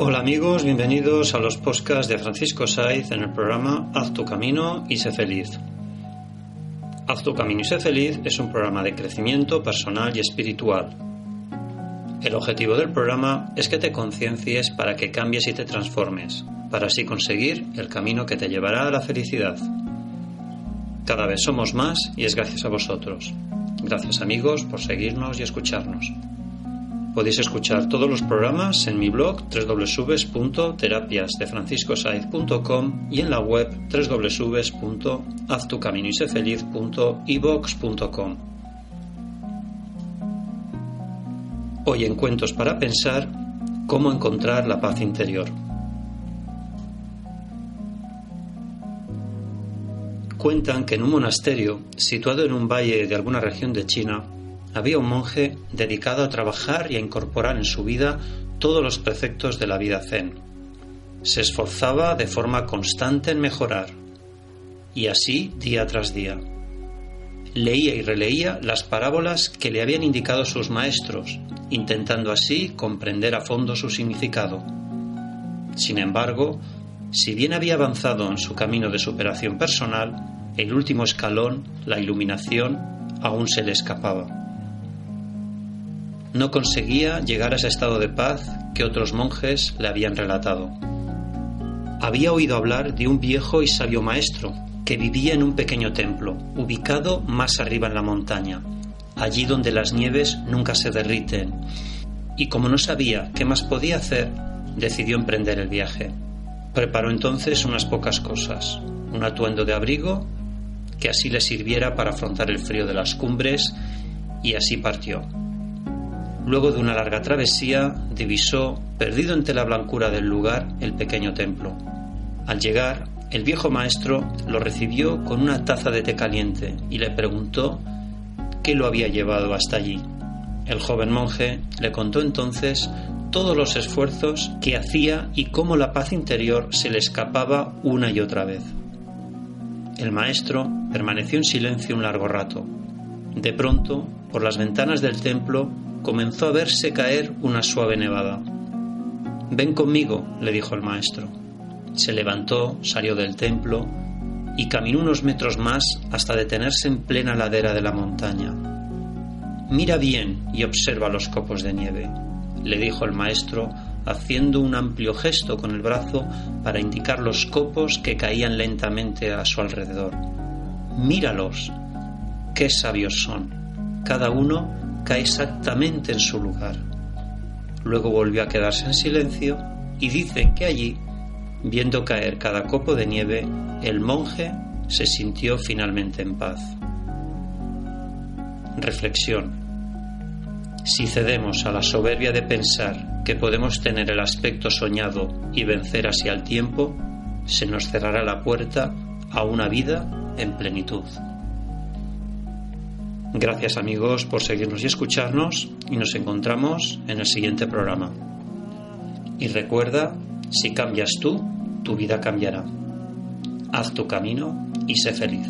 Hola amigos, bienvenidos a los podcasts de Francisco Saiz en el programa Haz tu camino y sé feliz. Haz tu camino y sé feliz es un programa de crecimiento personal y espiritual. El objetivo del programa es que te conciencies para que cambies y te transformes, para así conseguir el camino que te llevará a la felicidad. Cada vez somos más y es gracias a vosotros. Gracias amigos por seguirnos y escucharnos. Podéis escuchar todos los programas en mi blog www.terapiasdefranciscosaiz.com y en la web www.haztucaminoysefeliz.evox.com. Hoy en Cuentos para Pensar, cómo encontrar la paz interior. Cuentan que en un monasterio, situado en un valle de alguna región de China, había un monje dedicado a trabajar y a incorporar en su vida todos los preceptos de la vida zen. Se esforzaba de forma constante en mejorar, y así día tras día. Leía y releía las parábolas que le habían indicado sus maestros, intentando así comprender a fondo su significado. Sin embargo, si bien había avanzado en su camino de superación personal, el último escalón, la iluminación, aún se le escapaba no conseguía llegar a ese estado de paz que otros monjes le habían relatado. Había oído hablar de un viejo y sabio maestro que vivía en un pequeño templo, ubicado más arriba en la montaña, allí donde las nieves nunca se derriten, y como no sabía qué más podía hacer, decidió emprender el viaje. Preparó entonces unas pocas cosas, un atuendo de abrigo que así le sirviera para afrontar el frío de las cumbres, y así partió. Luego de una larga travesía, divisó, perdido entre la blancura del lugar, el pequeño templo. Al llegar, el viejo maestro lo recibió con una taza de té caliente y le preguntó qué lo había llevado hasta allí. El joven monje le contó entonces todos los esfuerzos que hacía y cómo la paz interior se le escapaba una y otra vez. El maestro permaneció en silencio un largo rato. De pronto, por las ventanas del templo comenzó a verse caer una suave nevada. Ven conmigo, le dijo el maestro. Se levantó, salió del templo y caminó unos metros más hasta detenerse en plena ladera de la montaña. Mira bien y observa los copos de nieve, le dijo el maestro, haciendo un amplio gesto con el brazo para indicar los copos que caían lentamente a su alrededor. Míralos, qué sabios son, cada uno cae exactamente en su lugar. Luego volvió a quedarse en silencio y dicen que allí, viendo caer cada copo de nieve, el monje se sintió finalmente en paz. Reflexión. Si cedemos a la soberbia de pensar que podemos tener el aspecto soñado y vencer así al tiempo, se nos cerrará la puerta a una vida en plenitud. Gracias amigos por seguirnos y escucharnos y nos encontramos en el siguiente programa. Y recuerda, si cambias tú, tu vida cambiará. Haz tu camino y sé feliz.